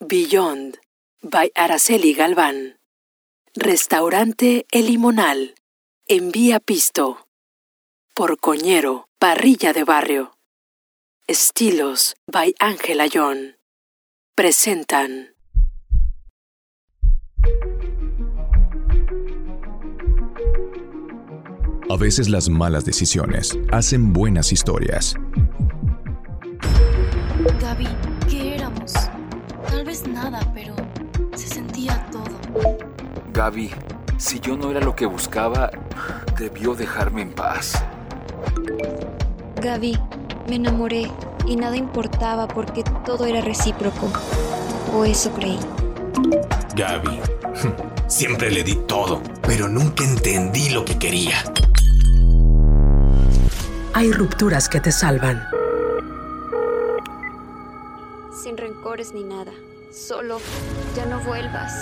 Beyond by Araceli Galván. Restaurante El Limonal. Envía Pisto. Por Coñero, Parrilla de Barrio. Estilos by Ángela John. Presentan. A veces las malas decisiones hacen buenas historias. Gaby, Gaby, si yo no era lo que buscaba, debió dejarme en paz. Gaby, me enamoré y nada importaba porque todo era recíproco. O eso creí. Gaby, siempre le di todo, pero nunca entendí lo que quería. Hay rupturas que te salvan. Sin rencores ni nada. Solo, ya no vuelvas.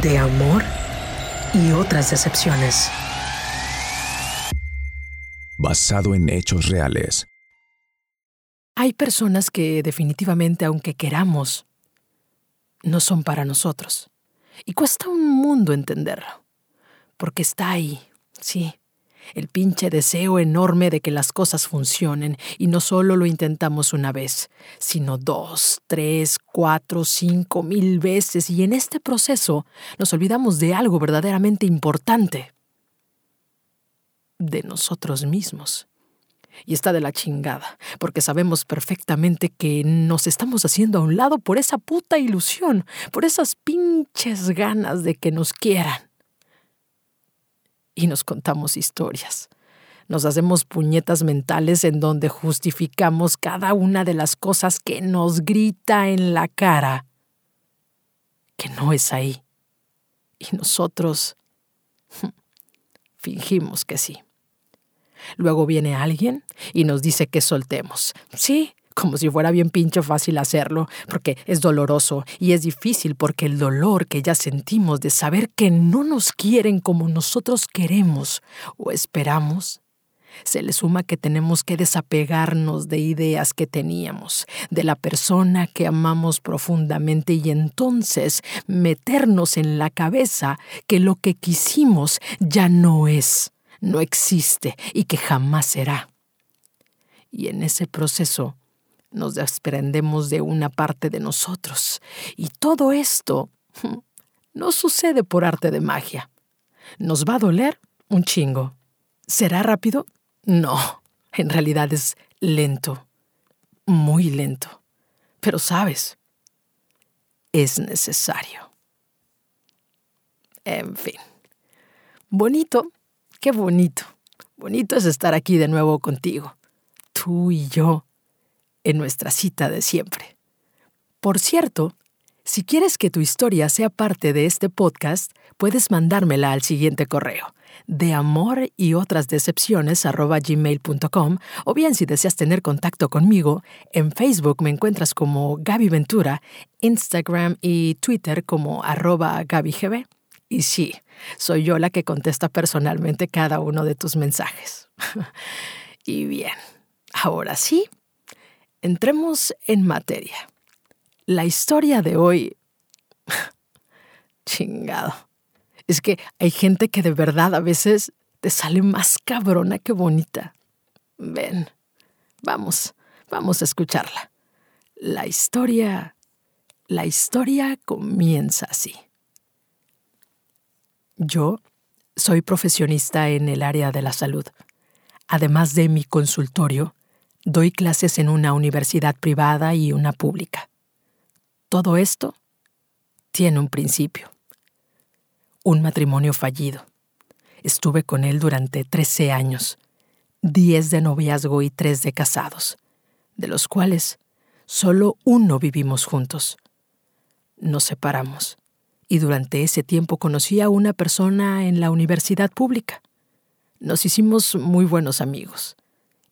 De amor y otras decepciones. Basado en hechos reales. Hay personas que definitivamente, aunque queramos, no son para nosotros. Y cuesta un mundo entenderlo. Porque está ahí, sí, el pinche deseo enorme de que las cosas funcionen y no solo lo intentamos una vez, sino dos, tres, cuatro, cinco mil veces. Y en este proceso nos olvidamos de algo verdaderamente importante, de nosotros mismos. Y está de la chingada, porque sabemos perfectamente que nos estamos haciendo a un lado por esa puta ilusión, por esas pinches ganas de que nos quieran y nos contamos historias. Nos hacemos puñetas mentales en donde justificamos cada una de las cosas que nos grita en la cara que no es ahí. Y nosotros fingimos que sí. Luego viene alguien y nos dice que soltemos. Sí, como si fuera bien pinche fácil hacerlo, porque es doloroso y es difícil porque el dolor que ya sentimos de saber que no nos quieren como nosotros queremos o esperamos, se le suma que tenemos que desapegarnos de ideas que teníamos, de la persona que amamos profundamente y entonces meternos en la cabeza que lo que quisimos ya no es, no existe y que jamás será. Y en ese proceso nos desprendemos de una parte de nosotros. Y todo esto no sucede por arte de magia. ¿Nos va a doler? Un chingo. ¿Será rápido? No, en realidad es lento, muy lento. Pero sabes, es necesario. En fin. Bonito, qué bonito. Bonito es estar aquí de nuevo contigo. Tú y yo en nuestra cita de siempre. Por cierto, si quieres que tu historia sea parte de este podcast, puedes mandármela al siguiente correo de amor y otras decepciones gmail.com o bien si deseas tener contacto conmigo, en Facebook me encuentras como Gaby Ventura, Instagram y Twitter como arroba GabyGB. Y sí, soy yo la que contesta personalmente cada uno de tus mensajes. y bien, ahora sí, entremos en materia. La historia de hoy... Chingado. Es que hay gente que de verdad a veces te sale más cabrona que bonita. Ven, vamos, vamos a escucharla. La historia... La historia comienza así. Yo soy profesionista en el área de la salud. Además de mi consultorio, doy clases en una universidad privada y una pública. Todo esto tiene un principio. Un matrimonio fallido. Estuve con él durante 13 años, 10 de noviazgo y 3 de casados, de los cuales solo uno vivimos juntos. Nos separamos y durante ese tiempo conocí a una persona en la universidad pública. Nos hicimos muy buenos amigos.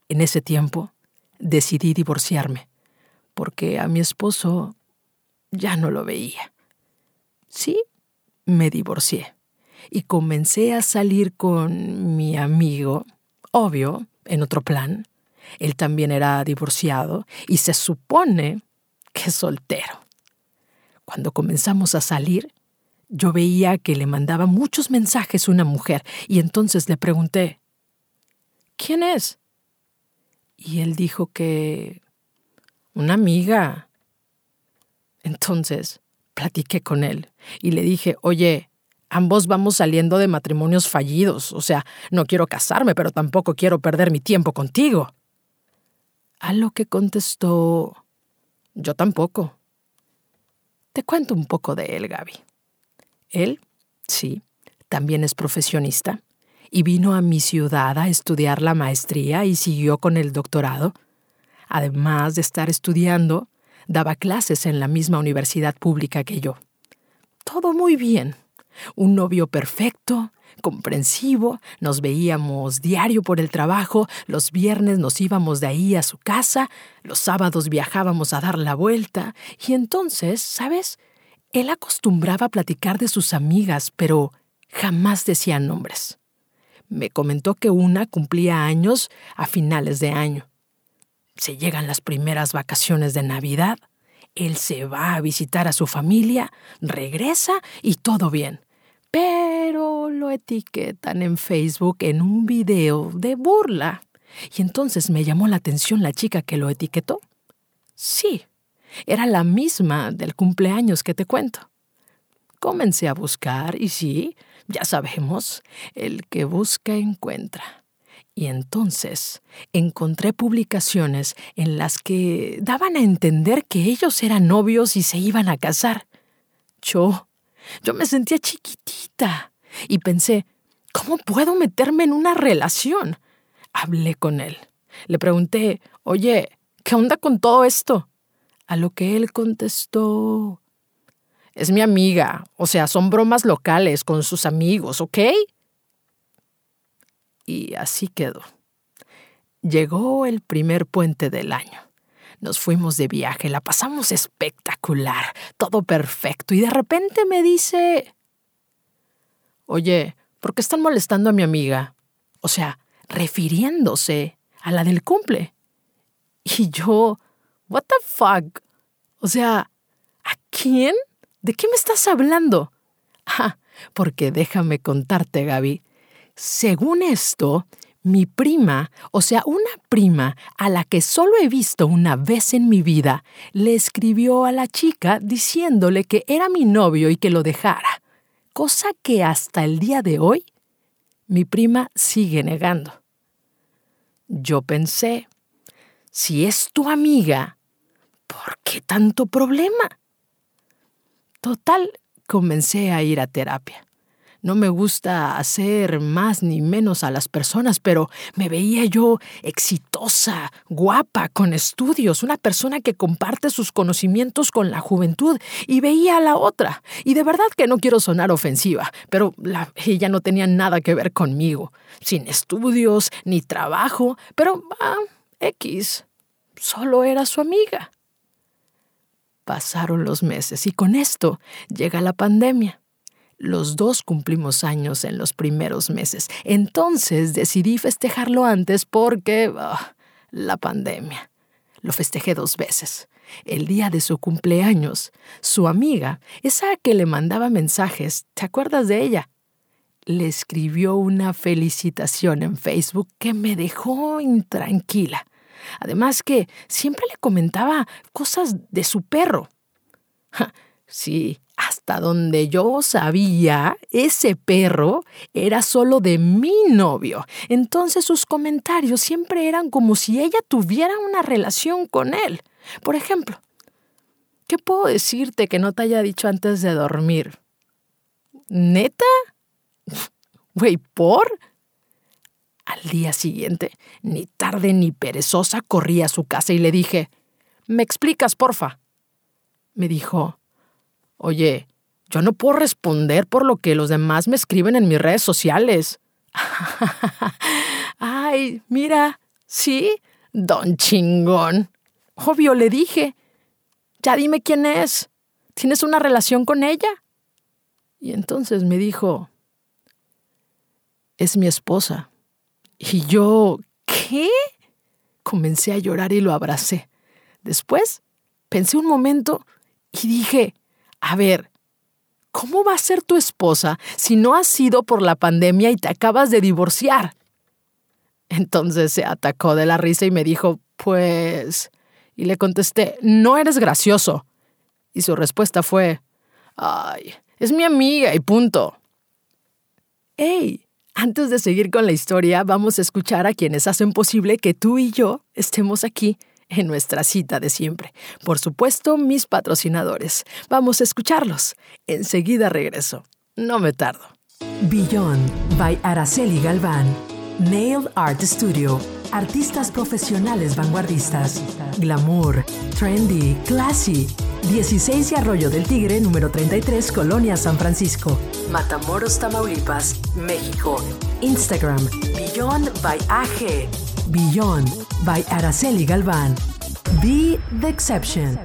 En ese tiempo decidí divorciarme, porque a mi esposo ya no lo veía. Sí, me divorcié y comencé a salir con mi amigo, obvio, en otro plan, Él también era divorciado y se supone que es soltero. Cuando comenzamos a salir, yo veía que le mandaba muchos mensajes una mujer y entonces le pregunté, ¿quién es? Y él dijo que una amiga. Entonces platiqué con él y le dije, oye, ambos vamos saliendo de matrimonios fallidos, o sea, no quiero casarme, pero tampoco quiero perder mi tiempo contigo. A lo que contestó, yo tampoco. Te cuento un poco de él, Gaby. Él, sí, también es profesionista y vino a mi ciudad a estudiar la maestría y siguió con el doctorado. Además de estar estudiando, daba clases en la misma universidad pública que yo. Todo muy bien. Un novio perfecto, comprensivo, nos veíamos diario por el trabajo, los viernes nos íbamos de ahí a su casa, los sábados viajábamos a dar la vuelta, y entonces, ¿sabes? Él acostumbraba a platicar de sus amigas, pero jamás decía nombres. Me comentó que una cumplía años a finales de año. Se llegan las primeras vacaciones de Navidad, él se va a visitar a su familia, regresa y todo bien. Pero lo etiquetan en Facebook en un video de burla. Y entonces me llamó la atención la chica que lo etiquetó. Sí, era la misma del cumpleaños que te cuento. Comencé a buscar y sí, ya sabemos, el que busca encuentra. Y entonces encontré publicaciones en las que daban a entender que ellos eran novios y se iban a casar. Yo, yo me sentía chiquitita y pensé, ¿cómo puedo meterme en una relación? Hablé con él. Le pregunté, oye, ¿qué onda con todo esto? A lo que él contestó, es mi amiga, o sea, son bromas locales con sus amigos, ¿ok? Y así quedó. Llegó el primer puente del año. Nos fuimos de viaje, la pasamos espectacular, todo perfecto, y de repente me dice, oye, ¿por qué están molestando a mi amiga? O sea, refiriéndose a la del cumple. Y yo, ¿What the fuck? O sea, ¿a quién? ¿De qué me estás hablando? Ah, porque déjame contarte, Gaby. Según esto, mi prima, o sea, una prima a la que solo he visto una vez en mi vida, le escribió a la chica diciéndole que era mi novio y que lo dejara, cosa que hasta el día de hoy mi prima sigue negando. Yo pensé, si es tu amiga, ¿Por qué tanto problema? Total, comencé a ir a terapia. No me gusta hacer más ni menos a las personas, pero me veía yo exitosa, guapa, con estudios, una persona que comparte sus conocimientos con la juventud, y veía a la otra. Y de verdad que no quiero sonar ofensiva, pero ella no tenía nada que ver conmigo, sin estudios ni trabajo, pero ah, X, solo era su amiga. Pasaron los meses y con esto llega la pandemia. Los dos cumplimos años en los primeros meses. Entonces decidí festejarlo antes porque... Ah, la pandemia. Lo festejé dos veces. El día de su cumpleaños, su amiga, esa que le mandaba mensajes, ¿te acuerdas de ella? Le escribió una felicitación en Facebook que me dejó intranquila. Además que siempre le comentaba cosas de su perro. sí, hasta donde yo sabía, ese perro era solo de mi novio. Entonces sus comentarios siempre eran como si ella tuviera una relación con él. Por ejemplo, ¿qué puedo decirte que no te haya dicho antes de dormir? ¿Neta? Güey, ¿por? Al día siguiente, ni tarde ni perezosa, corrí a su casa y le dije, ¿me explicas, porfa? Me dijo, oye, yo no puedo responder por lo que los demás me escriben en mis redes sociales. Ay, mira, sí, don chingón. Obvio, le dije. Ya dime quién es. ¿Tienes una relación con ella? Y entonces me dijo, es mi esposa. Y yo, ¿qué? Comencé a llorar y lo abracé. Después pensé un momento y dije, a ver, ¿cómo va a ser tu esposa si no has sido por la pandemia y te acabas de divorciar? Entonces se atacó de la risa y me dijo, pues... Y le contesté, no eres gracioso. Y su respuesta fue, ay, es mi amiga y punto. ¡Ey! Antes de seguir con la historia, vamos a escuchar a quienes hacen posible que tú y yo estemos aquí en nuestra cita de siempre. Por supuesto, mis patrocinadores. Vamos a escucharlos. Enseguida regreso. No me tardo. Beyond by Araceli Galván. Nail Art Studio. Artistas profesionales vanguardistas. Glamour. Trendy. Classy. 16 y Arroyo del Tigre, número 33, Colonia San Francisco. Matamoros, Tamaulipas, México. Instagram. Beyond by AG. Beyond by Araceli Galván. Be the exception.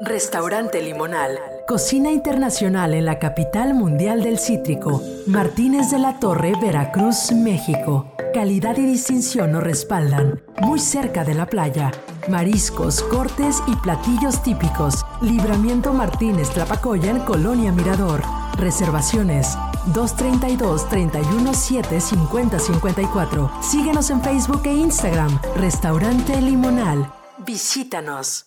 Restaurante Limonal. Cocina internacional en la capital mundial del cítrico. Martínez de la Torre, Veracruz, México. Calidad y distinción nos respaldan. Muy cerca de la playa. Mariscos, cortes y platillos típicos. Libramiento Martínez Tlapacoyan, Colonia Mirador. Reservaciones 232-317-5054. Síguenos en Facebook e Instagram. Restaurante Limonal. Visítanos.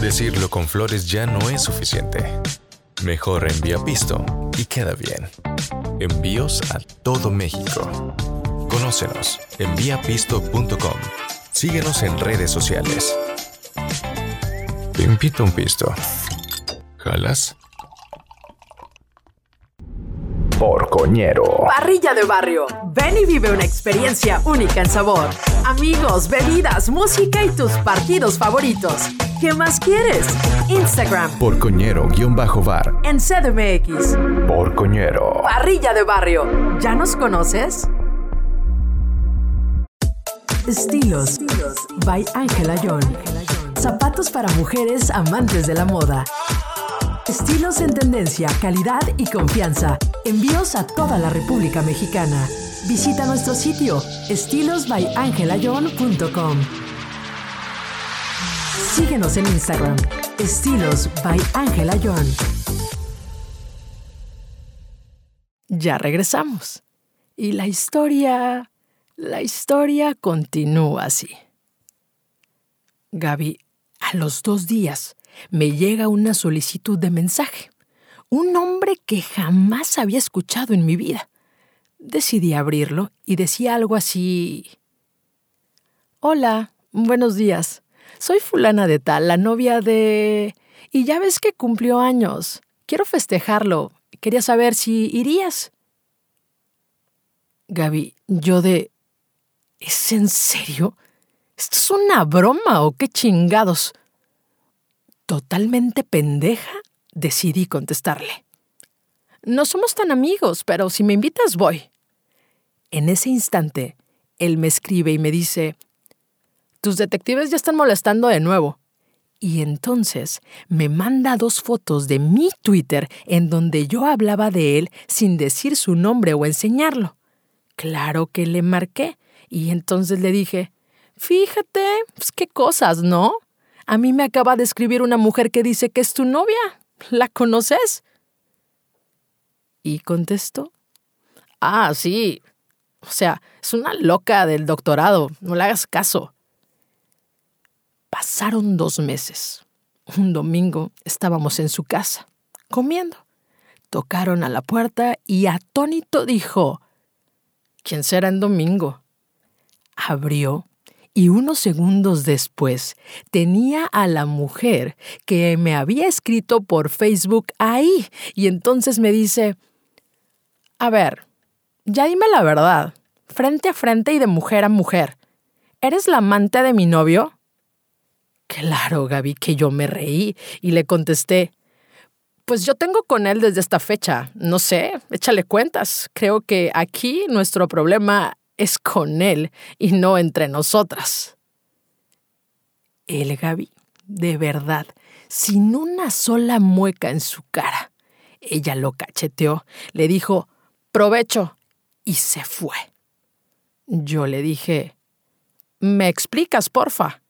Decirlo con flores ya no es suficiente. Mejor envía pisto y queda bien. Envíos a todo México. Conócenos. Enviapisto.com. Síguenos en redes sociales. Te invito a un pisto. ¿Jalas? Porcoñero. Parrilla de barrio. Ven y vive una experiencia única en sabor. Amigos, bebidas, música y tus partidos favoritos. ¿Qué más quieres? Instagram Porcoñero-bar. en CDMX. Porcoñero. Parrilla de barrio. ¿Ya nos conoces? Estilos. By Ángela John. Zapatos para mujeres amantes de la moda. Estilos en tendencia, calidad y confianza. Envíos a toda la República Mexicana. Visita nuestro sitio estilosbyangelayon.com. Síguenos en Instagram. Estilos by Ángela. Ya regresamos. Y la historia... La historia continúa así. Gaby, a los dos días me llega una solicitud de mensaje. Un nombre que jamás había escuchado en mi vida. Decidí abrirlo y decía algo así... Hola, buenos días. Soy fulana de tal, la novia de... Y ya ves que cumplió años. Quiero festejarlo. Quería saber si irías. Gaby, yo de... ¿Es en serio? ¿Esto es una broma o qué chingados? Totalmente pendeja, decidí contestarle. No somos tan amigos, pero si me invitas voy. En ese instante, él me escribe y me dice, tus detectives ya están molestando de nuevo. Y entonces me manda dos fotos de mi Twitter en donde yo hablaba de él sin decir su nombre o enseñarlo. Claro que le marqué y entonces le dije, fíjate, pues qué cosas, ¿no? A mí me acaba de escribir una mujer que dice que es tu novia. ¿La conoces? Y contestó, ah, sí. O sea, es una loca del doctorado, no le hagas caso. Pasaron dos meses. Un domingo estábamos en su casa, comiendo. Tocaron a la puerta y atónito dijo, ¿quién será en domingo? Abrió y unos segundos después tenía a la mujer que me había escrito por Facebook ahí y entonces me dice, a ver, ya dime la verdad, frente a frente y de mujer a mujer, ¿eres la amante de mi novio? Claro, Gaby, que yo me reí y le contesté, pues yo tengo con él desde esta fecha, no sé, échale cuentas, creo que aquí nuestro problema es con él y no entre nosotras. El Gaby, de verdad, sin una sola mueca en su cara. Ella lo cacheteó, le dijo, provecho, y se fue. Yo le dije, ¿me explicas, porfa?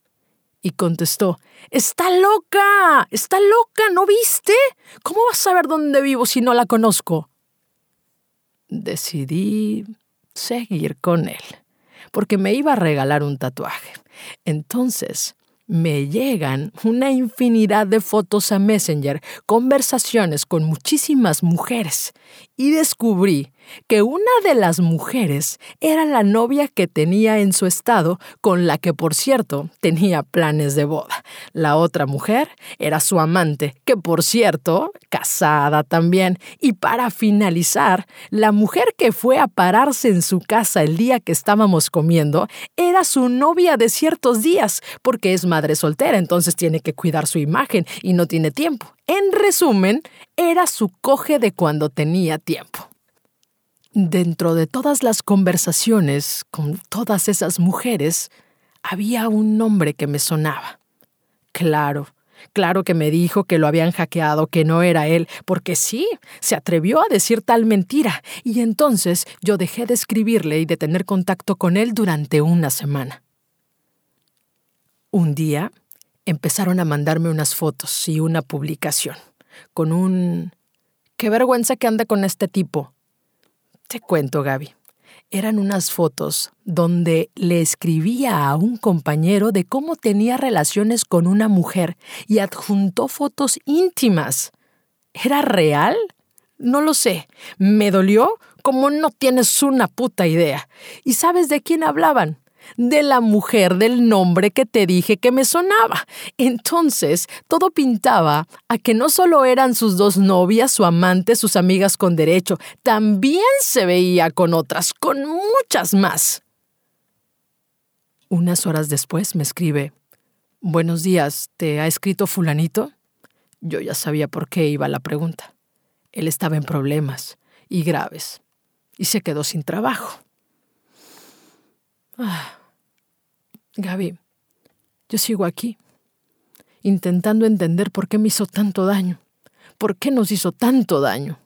Y contestó, Está loca, está loca, ¿no viste? ¿Cómo vas a saber dónde vivo si no la conozco? Decidí seguir con él, porque me iba a regalar un tatuaje. Entonces, me llegan una infinidad de fotos a Messenger, conversaciones con muchísimas mujeres, y descubrí que una de las mujeres era la novia que tenía en su estado, con la que por cierto tenía planes de boda. La otra mujer era su amante, que por cierto, casada también. Y para finalizar, la mujer que fue a pararse en su casa el día que estábamos comiendo era su novia de ciertos días, porque es madre soltera, entonces tiene que cuidar su imagen y no tiene tiempo. En resumen, era su coge de cuando tenía tiempo. Dentro de todas las conversaciones con todas esas mujeres, había un nombre que me sonaba. Claro, claro que me dijo que lo habían hackeado, que no era él, porque sí, se atrevió a decir tal mentira, y entonces yo dejé de escribirle y de tener contacto con él durante una semana. Un día empezaron a mandarme unas fotos y una publicación, con un... Qué vergüenza que anda con este tipo. Te cuento, Gaby. Eran unas fotos donde le escribía a un compañero de cómo tenía relaciones con una mujer y adjuntó fotos íntimas. ¿Era real? No lo sé. Me dolió como no tienes una puta idea. ¿Y sabes de quién hablaban? De la mujer del nombre que te dije que me sonaba. Entonces, todo pintaba a que no solo eran sus dos novias, su amante, sus amigas con derecho, también se veía con otras, con muchas más. Unas horas después me escribe, Buenos días, ¿te ha escrito fulanito? Yo ya sabía por qué iba la pregunta. Él estaba en problemas, y graves, y se quedó sin trabajo. Ah, Gaby, yo sigo aquí, intentando entender por qué me hizo tanto daño, por qué nos hizo tanto daño.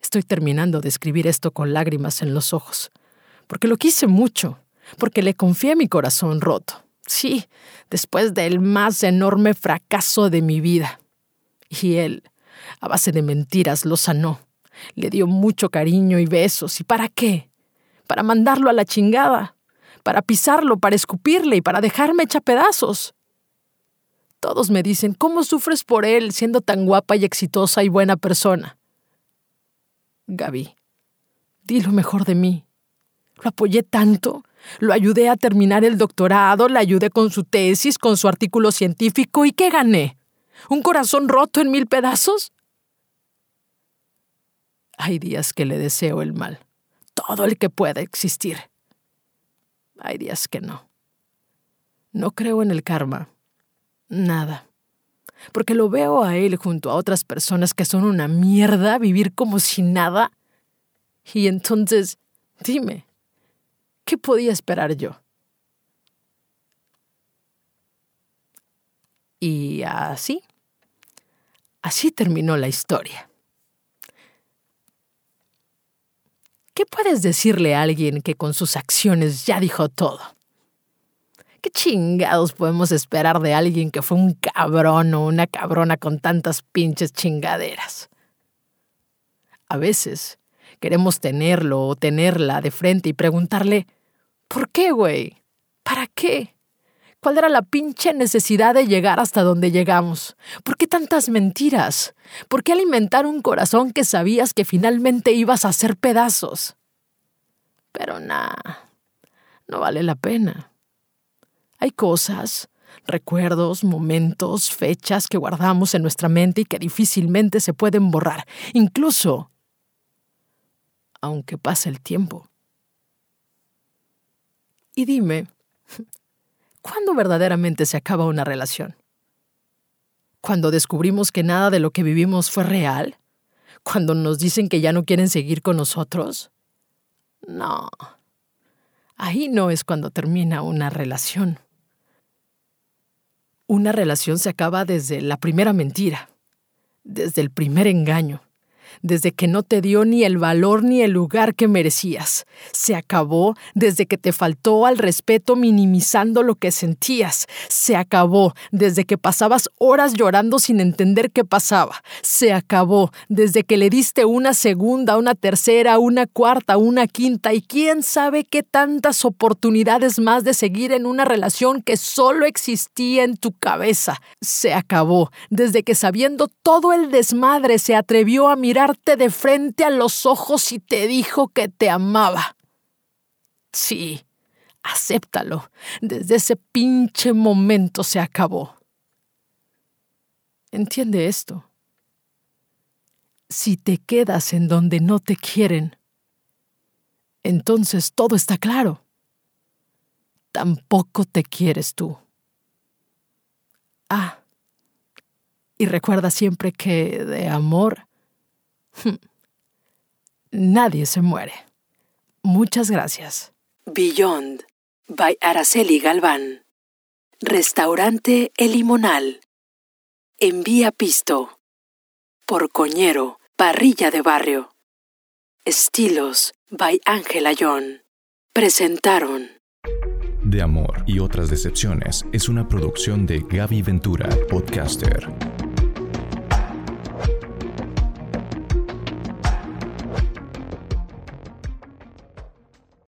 Estoy terminando de escribir esto con lágrimas en los ojos, porque lo quise mucho, porque le confié mi corazón roto. Sí, después del más enorme fracaso de mi vida. Y él, a base de mentiras, lo sanó. Le dio mucho cariño y besos. ¿Y para qué? para mandarlo a la chingada, para pisarlo, para escupirle y para dejarme hecha pedazos. Todos me dicen, ¿cómo sufres por él siendo tan guapa y exitosa y buena persona? Gaby, di lo mejor de mí. Lo apoyé tanto, lo ayudé a terminar el doctorado, le ayudé con su tesis, con su artículo científico, ¿y qué gané? ¿Un corazón roto en mil pedazos? Hay días que le deseo el mal todo el que pueda existir. Hay días que no. No creo en el karma. Nada. Porque lo veo a él junto a otras personas que son una mierda vivir como si nada. Y entonces, dime, ¿qué podía esperar yo? Y así, así terminó la historia. ¿Qué puedes decirle a alguien que con sus acciones ya dijo todo? ¿Qué chingados podemos esperar de alguien que fue un cabrón o una cabrona con tantas pinches chingaderas? A veces queremos tenerlo o tenerla de frente y preguntarle, ¿por qué, güey? ¿Para qué? ¿Cuál era la pinche necesidad de llegar hasta donde llegamos? ¿Por qué tantas mentiras? ¿Por qué alimentar un corazón que sabías que finalmente ibas a hacer pedazos? Pero nada, no vale la pena. Hay cosas, recuerdos, momentos, fechas que guardamos en nuestra mente y que difícilmente se pueden borrar, incluso aunque pase el tiempo. Y dime, ¿Cuándo verdaderamente se acaba una relación? ¿Cuando descubrimos que nada de lo que vivimos fue real? ¿Cuando nos dicen que ya no quieren seguir con nosotros? No. Ahí no es cuando termina una relación. Una relación se acaba desde la primera mentira, desde el primer engaño, desde que no te dio ni el valor ni el lugar que merecías. Se acabó desde que te faltó al respeto minimizando lo que sentías. Se acabó desde que pasabas horas llorando sin entender qué pasaba. Se acabó desde que le diste una segunda, una tercera, una cuarta, una quinta y quién sabe qué tantas oportunidades más de seguir en una relación que solo existía en tu cabeza. Se acabó desde que sabiendo todo el desmadre se atrevió a mirar de frente a los ojos y te dijo que te amaba. Sí, acéptalo. Desde ese pinche momento se acabó. Entiende esto. Si te quedas en donde no te quieren, entonces todo está claro. Tampoco te quieres tú. Ah, y recuerda siempre que de amor Nadie se muere. Muchas gracias. Beyond by Araceli Galván. Restaurante El Limonal. Envía Pisto. Por Coñero, Parrilla de Barrio. Estilos by Ángela John. Presentaron. De Amor y otras decepciones es una producción de Gaby Ventura, podcaster.